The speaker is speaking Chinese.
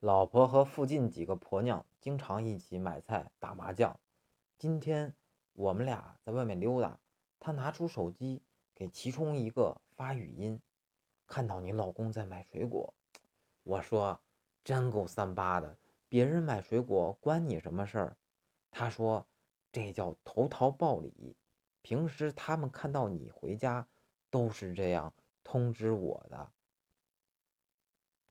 老婆和附近几个婆娘经常一起买菜、打麻将。今天我们俩在外面溜达，她拿出手机给其中一个发语音：“看到你老公在买水果。”我说：“真够三八的，别人买水果关你什么事儿？”她说：“这叫投桃报李。平时他们看到你回家都是这样通知我的。”